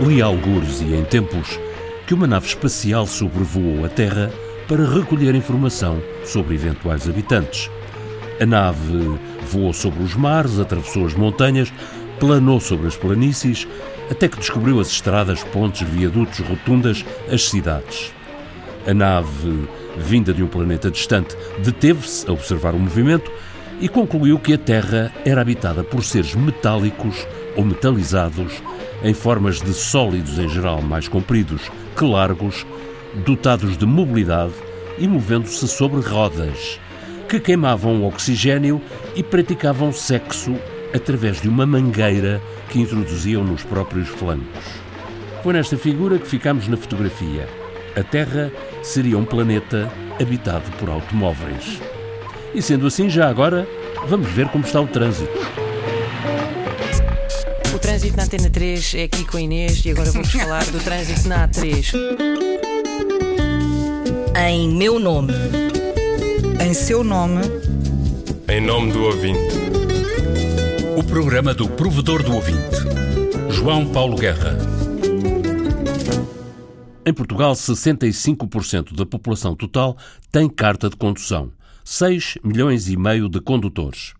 Li algures e em tempos que uma nave espacial sobrevoou a Terra para recolher informação sobre eventuais habitantes. A nave voou sobre os mares, atravessou as montanhas, planou sobre as planícies, até que descobriu as estradas, pontes, viadutos, rotundas, as cidades. A nave, vinda de um planeta distante, deteve-se a observar o movimento e concluiu que a Terra era habitada por seres metálicos ou metalizados, em formas de sólidos em geral mais compridos que largos, dotados de mobilidade e movendo-se sobre rodas, que queimavam oxigênio e praticavam sexo através de uma mangueira que introduziam nos próprios flancos. Foi nesta figura que ficamos na fotografia. A Terra seria um planeta habitado por automóveis. E sendo assim, já agora, vamos ver como está o trânsito. O trânsito na Antena 3 é aqui com a Inês e agora vamos falar do trânsito na A3. Em meu nome. Em seu nome. Em nome do ouvinte. O programa do provedor do ouvinte, João Paulo Guerra. Em Portugal, 65% da população total tem carta de condução. 6 milhões e meio de condutores.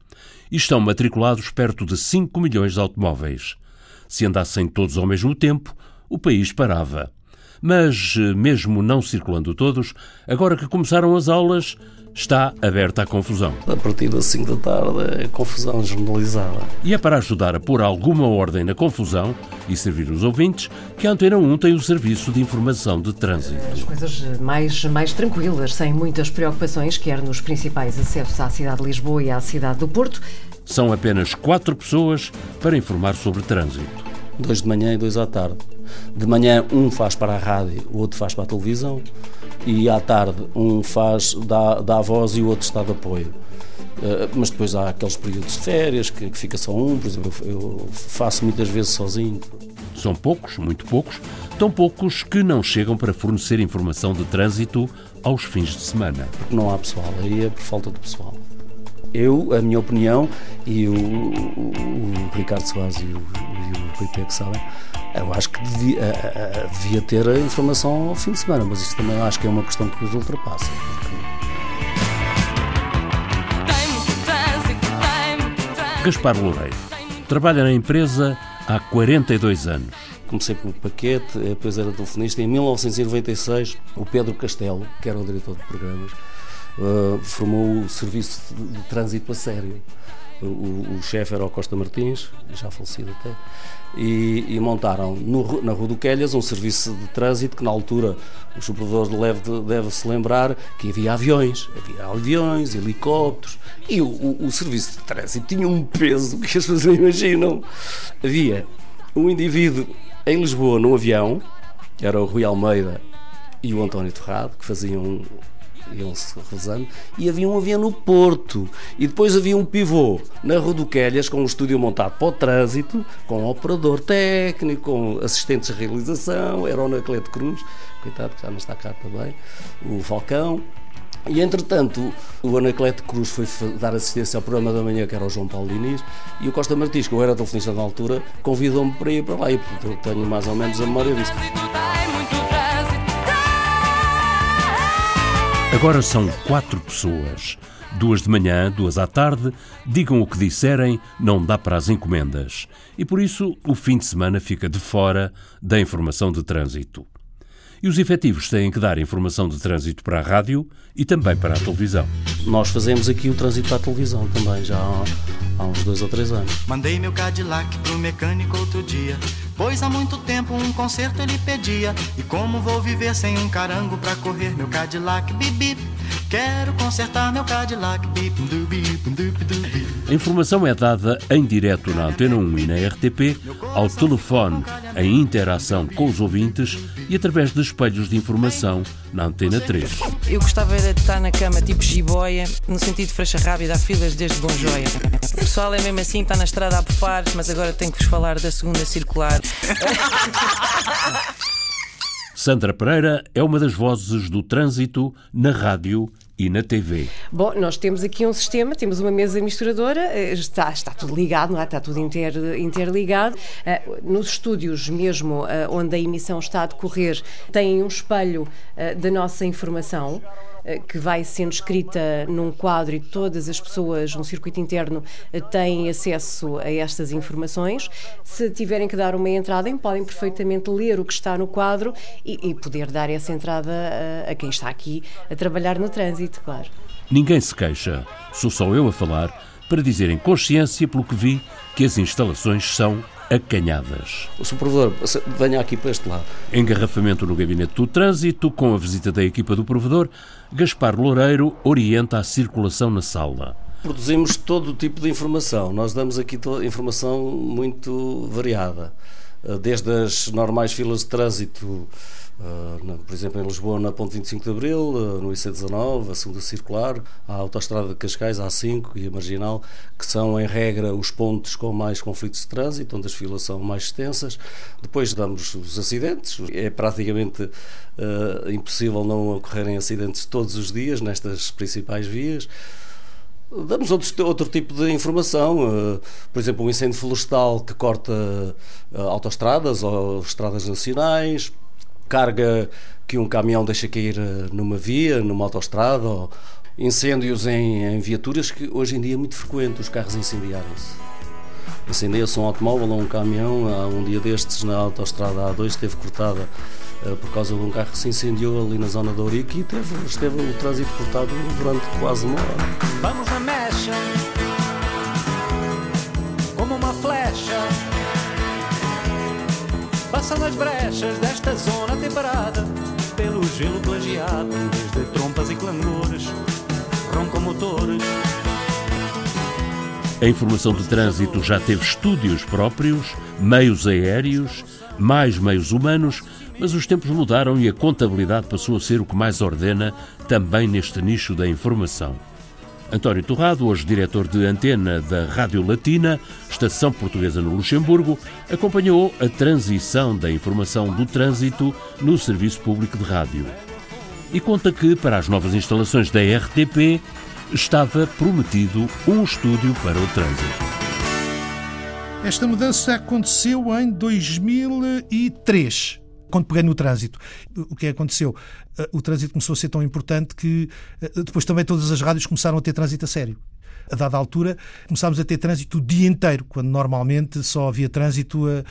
E estão matriculados perto de 5 milhões de automóveis. Se andassem todos ao mesmo tempo, o país parava. Mas, mesmo não circulando todos, agora que começaram as aulas, está aberta à confusão. A partir das 5 da tarde é confusão generalizada. E é para ajudar a pôr alguma ordem na confusão e servir os ouvintes que a Antena 1 tem o serviço de informação de trânsito. As coisas mais, mais tranquilas, sem muitas preocupações, quer nos principais acessos à cidade de Lisboa e à cidade do Porto. São apenas quatro pessoas para informar sobre trânsito. Dois de manhã e dois à tarde. De manhã um faz para a rádio, o outro faz para a televisão e à tarde um faz, dá, dá a voz e o outro está de apoio. Uh, mas depois há aqueles períodos de férias que, que fica só um, por exemplo, eu, eu faço muitas vezes sozinho. São poucos, muito poucos, tão poucos que não chegam para fornecer informação de trânsito aos fins de semana. Porque não há pessoal, aí é por falta de pessoal. Eu, a minha opinião, e o, o, o Ricardo Soares e o, e o PP que sabem, eu acho que devia, uh, uh, devia, ter a informação ao fim de semana, mas isso também acho que é uma questão que os ultrapassa. Porque... Gaspar Loureiro trabalha na empresa há 42 anos. Comecei com o paquete, depois era telefonista. Em 1996, o Pedro Castelo, que era o diretor de programas, uh, formou o serviço de, de trânsito a sério. O, o, chefe era o Costa Martins, já falecido até, e, e montaram no, na Rua do Quelhas um serviço de trânsito que na altura os operadores deve, deve se lembrar que havia aviões, havia aviões, helicópteros e o, o, o serviço de trânsito tinha um peso que as pessoas imaginam. Havia um indivíduo em Lisboa num avião, que era o Rui Almeida e o António Torrado, que faziam iam-se rezando, e havia um avião no Porto. E depois havia um pivô na Rodoquelhas, com um estúdio montado para o trânsito, com um operador técnico, com assistentes de realização, era o Anacleto Cruz, coitado que já não está cá também, o Falcão. E entretanto, o Anacleto Cruz foi dar assistência ao programa da manhã, que era o João Paulo Diniz, e o Costa Martins, que eu era telefonista na altura, convidou-me para ir para lá, e portanto tenho mais ou menos a memória disso. Agora são quatro pessoas. Duas de manhã, duas à tarde, digam o que disserem, não dá para as encomendas. E por isso o fim de semana fica de fora da informação de trânsito. E os efetivos têm que dar informação de trânsito para a rádio e também para a televisão. Nós fazemos aqui o trânsito para a televisão também, já há, há uns dois ou três anos. Mandei meu Cadillac pro mecânico outro dia, pois há muito tempo um conserto ele pedia. E como vou viver sem um carango pra correr meu Cadillac, bip Quero consertar meu Cadillac, bip A informação é dada em direto na Antena 1 e na RTP, ao telefone, em interação com os ouvintes e através de espelhos de informação na Antena 3. Eu gostava de estar na cama tipo jiboia, no sentido de frecha rápida, há filas desde Bom Joia. O pessoal é mesmo assim, está na estrada a bufar, mas agora tenho que vos falar da segunda circular. Sandra Pereira é uma das vozes do trânsito na rádio e na TV. Bom, nós temos aqui um sistema, temos uma mesa misturadora, eh, está, está tudo ligado, não é? está tudo inter, interligado. Uh, nos estúdios mesmo, uh, onde a emissão está a decorrer, tem um espelho da nossa informação que vai sendo escrita num quadro e todas as pessoas no circuito interno têm acesso a estas informações. Se tiverem que dar uma entrada, podem perfeitamente ler o que está no quadro e, e poder dar essa entrada a, a quem está aqui a trabalhar no trânsito, claro. Ninguém se queixa, sou só eu a falar para dizer em consciência, pelo que vi, que as instalações são acanhadas. O Sr. Provedor, venha aqui para este lado. Engarrafamento no gabinete do trânsito, com a visita da equipa do Provedor, Gaspar Loureiro orienta a circulação na sala. Produzimos todo o tipo de informação. Nós damos aqui informação muito variada. Eh, desde as normais filas de trânsito Uh, por exemplo, em Lisboa, na Ponte 25 de Abril, uh, no IC19, a segunda circular, a Autostrada de Cascais, a A5 e a Marginal, que são, em regra, os pontos com mais conflitos de trânsito, onde as filas são mais extensas. Depois damos os acidentes. É praticamente uh, impossível não ocorrerem acidentes todos os dias nestas principais vias. Damos outro, outro tipo de informação, por exemplo, um incêndio florestal que corta autoestradas ou estradas nacionais, carga que um caminhão deixa cair eh, numa via, numa autoestrada, ou incêndios em, em viaturas, que hoje em dia é muito frequente os carros incendiarem-se. Incendia-se um automóvel ou um caminhão, há um dia destes na autoestrada A2 esteve cortada uh, por causa de um carro que se incendiou ali na zona da Ourique e teve, esteve o trânsito cortado durante quase uma hora. Vamos na mecha, como uma flecha Passando as brechas desta zona temperada Pelo gelo plagiado Desde trompas e clangores Roncam motores a informação de trânsito já teve estúdios próprios, meios aéreos, mais meios humanos, mas os tempos mudaram e a contabilidade passou a ser o que mais ordena também neste nicho da informação. António Torrado, hoje diretor de antena da Rádio Latina, estação portuguesa no Luxemburgo, acompanhou a transição da informação do trânsito no serviço público de rádio. E conta que, para as novas instalações da RTP, estava prometido um estúdio para o trânsito. Esta mudança aconteceu em 2003 quando peguei no trânsito, o que aconteceu? Eh, o trânsito começou a ser tão importante que eh, depois também todas as rádios começaram a ter trânsito a sério. A dada altura, começámos a ter trânsito o dia inteiro, quando normalmente só havia trânsito uh,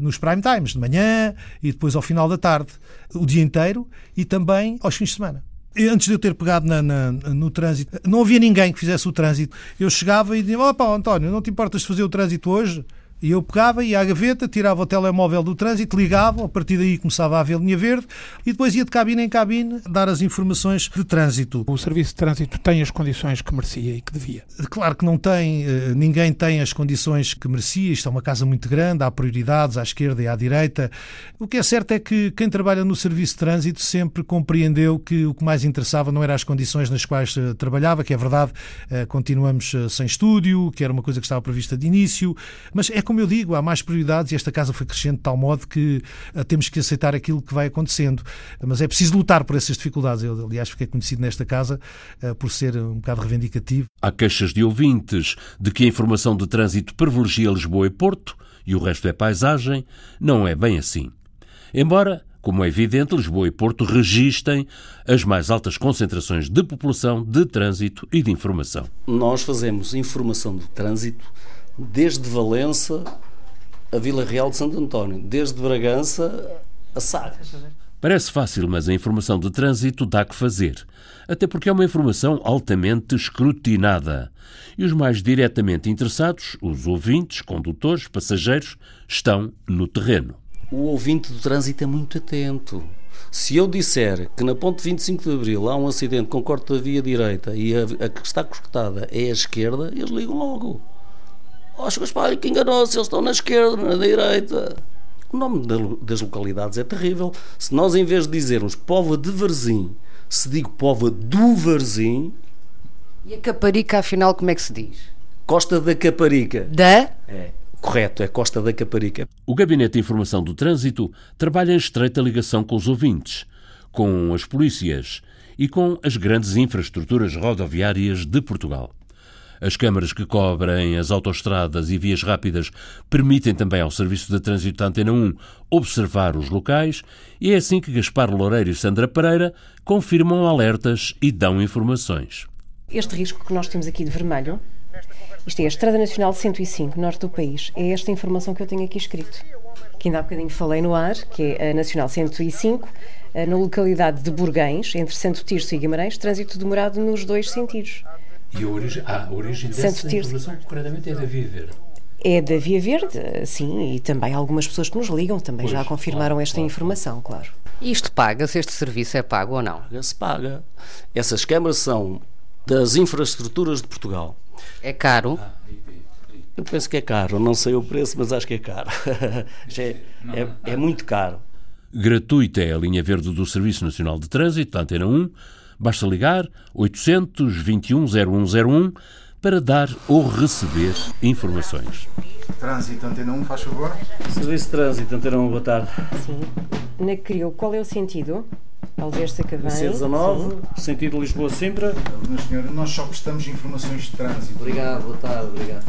nos prime times, de manhã e depois ao final da tarde. O dia inteiro e também aos fins de semana. Antes de eu ter pegado na, na, no trânsito, não havia ninguém que fizesse o trânsito. Eu chegava e dizia: Opa, António, não te importas de fazer o trânsito hoje? E eu pegava, ia à gaveta, tirava o telemóvel do trânsito, ligava, a partir daí começava a haver linha verde e depois ia de cabine em cabine dar as informações de trânsito. O serviço de trânsito tem as condições que merecia e que devia? Claro que não tem, eh, ninguém tem as condições que merecia. Isto é uma casa muito grande, há prioridades à esquerda e à direita. O que é certo é que quem trabalha no serviço de trânsito sempre compreendeu que o que mais interessava não era as condições nas quais eh, trabalhava, que é verdade, eh, continuamos sem estúdio, que era uma coisa que estava prevista de início, mas é como eu digo, há mais prioridades e esta casa foi crescendo de tal modo que uh, temos que aceitar aquilo que vai acontecendo. Mas é preciso lutar por essas dificuldades. Eu, aliás, fiquei conhecido nesta casa uh, por ser um bocado reivindicativo. Há queixas de ouvintes de que a informação de trânsito privilegia Lisboa e Porto e o resto é paisagem. Não é bem assim. Embora como é evidente, Lisboa e Porto registem as mais altas concentrações de população, de trânsito e de informação. Nós fazemos informação de trânsito desde Valença a Vila Real de Santo António, desde Bragança a Sagres. Parece fácil, mas a informação de trânsito dá que fazer. Até porque é uma informação altamente escrutinada. E os mais diretamente interessados, os ouvintes, condutores, passageiros, estão no terreno. O ouvinte do trânsito é muito atento. Se eu disser que na ponte 25 de Abril há um acidente com corte da via direita e a, a que está cortada é a esquerda, eles ligam logo. Oh, Gaspar, que enganou-se, eles estão na esquerda, na direita. O nome das localidades é terrível. Se nós, em vez de dizermos Pova de Varzim, se digo Pova do Varzim. E a Caparica, afinal, como é que se diz? Costa da Caparica. Da? É. Correto, é Costa da Caparica. O Gabinete de Informação do Trânsito trabalha em estreita ligação com os ouvintes, com as polícias e com as grandes infraestruturas rodoviárias de Portugal. As câmaras que cobrem as autoestradas e vias rápidas permitem também ao Serviço de Trânsito da Antena 1 observar os locais e é assim que Gaspar Loureiro e Sandra Pereira confirmam alertas e dão informações. Este risco que nós temos aqui de vermelho, isto é a Estrada Nacional 105, norte do país, é esta informação que eu tenho aqui escrito. Que ainda há bocadinho falei no ar, que é a Nacional 105, eh, na localidade de Burguens, entre Santo Tirso e Guimarães, trânsito demorado nos dois sentidos. E a origem, ah, a origem dessa informação, concretamente, é da Via Verde? É da Via Verde, sim, e também algumas pessoas que nos ligam também pois, já confirmaram claro, esta claro, informação, claro. Isto paga-se, este serviço é pago ou não? Paga-se, paga. Essas câmaras são das infraestruturas de Portugal. É caro? Ah, eu penso que é caro, não sei o preço, mas acho que é caro. é, é, é muito caro. Gratuita é a linha verde do Serviço Nacional de Trânsito, da Antena 1, Basta ligar 821 0101 para dar ou receber informações. Trânsito Antena 1, faz favor. Serviço de Trânsito Antena 1, boa tarde. Sim. Na CRIO, qual é o sentido? Alves Sacavém. C19, sentido Lisboa-Sintra. Senhora, nós só prestamos informações de trânsito. Obrigado, boa tarde, obrigado.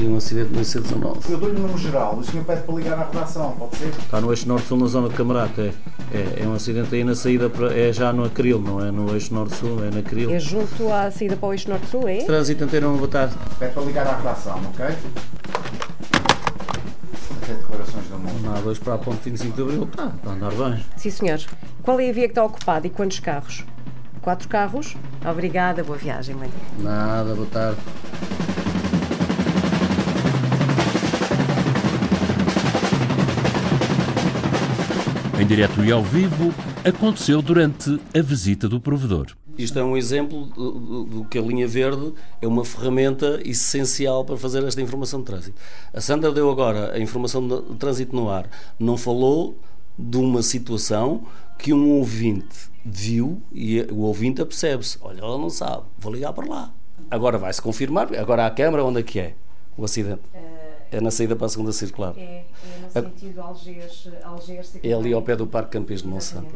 Ali um acidente no C19. Eu dou-lhe o número geral, o senhor pede para ligar à redação, pode ser? Está no eixo norte-sul, na zona de Camarata. É, é, é, um acidente aí na saída, para, é já no Acril, não é no eixo norte-sul, é na Acril. É junto à saída para o eixo norte-sul, é? Trânsito inteiro, boa tarde. Pede para ligar à redação, ok? Até declarações de amor. Na A2 para a ponte 25 de Abril, está, está a andar bem. Sim, senhor. Qual é a via que está ocupada e quantos carros? Quatro carros? Obrigada, boa viagem, mãe. Nada, boa tarde. Direto e ao vivo, aconteceu durante a visita do provedor. Isto é um exemplo do, que a linha verde é uma ferramenta essencial para fazer esta informação de trânsito. A Sandra deu agora a informação de trânsito no ar. Não falou de uma situação que um ouvinte viu e o ouvinte apercebe-se. Olha, ela não sabe, vou ligar para lá. Agora vai-se confirmar. Agora a câmara, onde é que é o acidente? É na saída para a segunda circular. É, é no sentido Algés, Algés É ali ao pé do Parque Campês de Monsanto.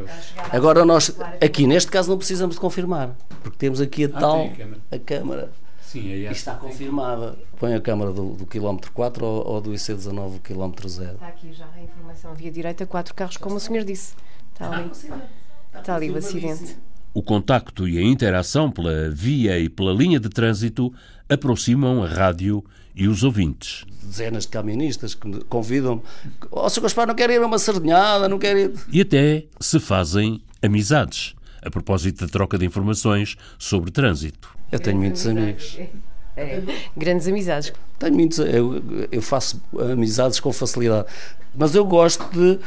Agora nós, aqui neste caso não precisamos de confirmar, porque temos aqui a ah, tal, a, a câmara. Sim, é está confirmada. Põe a câmara do, do quilómetro 4 ou, ou do IC19 quilómetro 0. Está aqui já a informação via direita, quatro carros, como o senhor disse. Está ali, está ali o acidente. O contacto e a interação pela via e pela linha de trânsito aproximam a rádio e os ouvintes. Dezenas de caministas que me convidam. Ó, oh, Sr. Gaspar, não quer ir a uma sardinhada, não quer ir. E até se fazem amizades, a propósito da troca de informações sobre trânsito. Eu tenho muitos amigos. É, grandes amizades. Tenho muitos, eu, eu faço amizades com facilidade. Mas eu gosto de,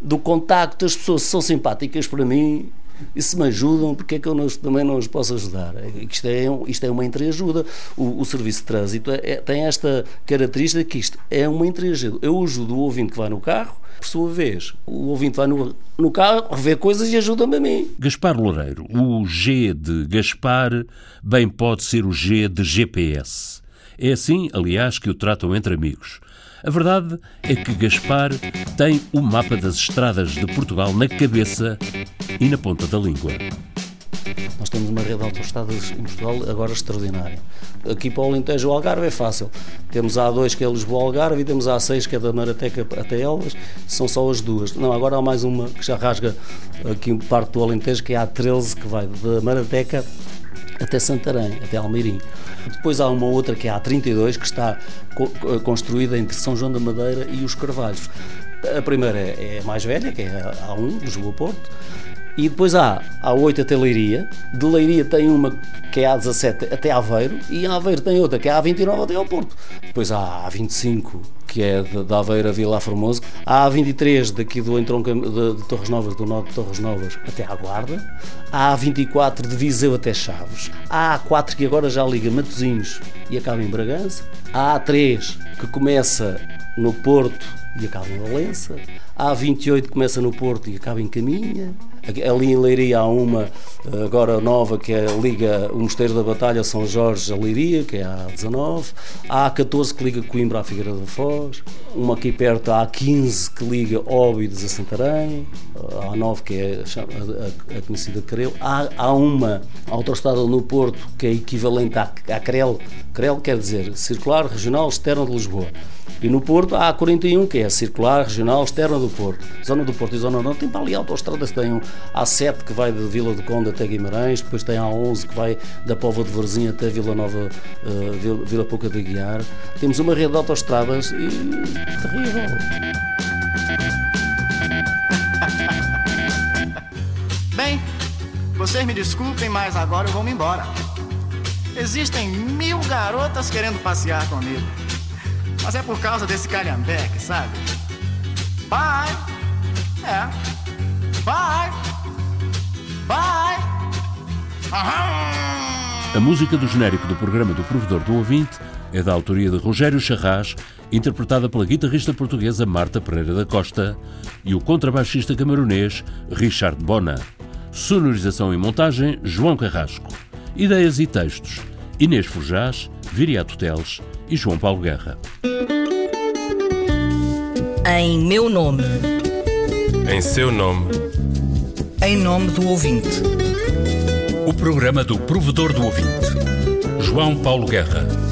do contacto, as pessoas são simpáticas para mim e se me ajudam, porque é que eu não, também não os posso ajudar? Isto é, isto é uma entreajuda. O, o serviço de trânsito é, é, tem esta característica que isto é uma entreajuda. Eu ajudo o ouvinte que vai no carro, por sua vez, o ouvinte vai no, no carro, vê coisas e ajuda-me a mim. Gaspar Loureiro, o G de Gaspar bem pode ser o G de GPS. É assim, aliás, que o tratam entre amigos. A verdade é que Gaspar tem o mapa das estradas de Portugal na cabeça e na ponta da língua. Nós temos uma rede de autoestradas em Portugal agora extraordinária. Aqui para o Alentejo, o Algarve é fácil. Temos a A2 que é Lisboa-Algarve e temos a A6 que é da Marateca até Elvas. São só as duas. Não, agora há mais uma que já rasga aqui parte do Alentejo que é a A13 que vai da Marateca até Santarém, até Almeirim. Depois há uma outra que é a A32 que está construída entre São João da Madeira e os Carvalhos. A primeira é, a mais velha, que é a A1, Lisboa-Porto. E depois há a 8 até Leiria. De Leiria tem uma que é a 17 até Aveiro. E a Aveiro tem outra que é a 29 até ao Porto. Depois há a 25 que é de, de Aveiro a Vila Formoso. A 23 daqui do entronco de, de, Torres Novas, do norte de Torres Novas até à Guarda. A 24 de Viseu até Chaves. A 4 que agora já liga Matosinhos e acaba em Bragança. A 3 que começa no Porto e acaba em Valença. A 28 que começa no Porto e acaba em Caminha. Ali em Leiria há uma agora nova que é, liga o Mosteiro da Batalha São Jorge a Leiria, que é a A19. Há a 14 que liga Coimbra à Figueira da Foz. Uma aqui perto há a 15 que liga Óbidos a Santarém. Há a 9 que é a, a, a conhecida Creu. Há, há uma autoestrada no Porto que é equivalente à, à. CREL quer dizer Circular Regional Externo de Lisboa. E no Porto há a 41, que é a Circular Regional Externa do Porto. Zona do Porto e Zona Norte tem para ali autoestradas, tem um A7 que vai de Vila do Conde até Guimarães, depois tem a A11 que vai da Pova de Varzim até Vila Nova, uh, Vila, Vila Pouca de Guiar. Temos uma rede de autoestradas e terrível. Bem, vocês me desculpem, mas agora eu vou me embora. Existem mil garotas querendo passear comigo. Mas é por causa desse calhambeque, sabe? Bye! É. Bye! Bye! A música do genérico do programa do Provedor do Ouvinte é da autoria de Rogério Charras, interpretada pela guitarrista portuguesa Marta Pereira da Costa e o contrabaixista camaronês Richard Bona. Sonorização e montagem João Carrasco. Ideias e textos Inês Forjás, Viriato Teles e João Paulo Guerra. Em meu nome. Em seu nome. Em nome do ouvinte. O programa do provedor do ouvinte. João Paulo Guerra.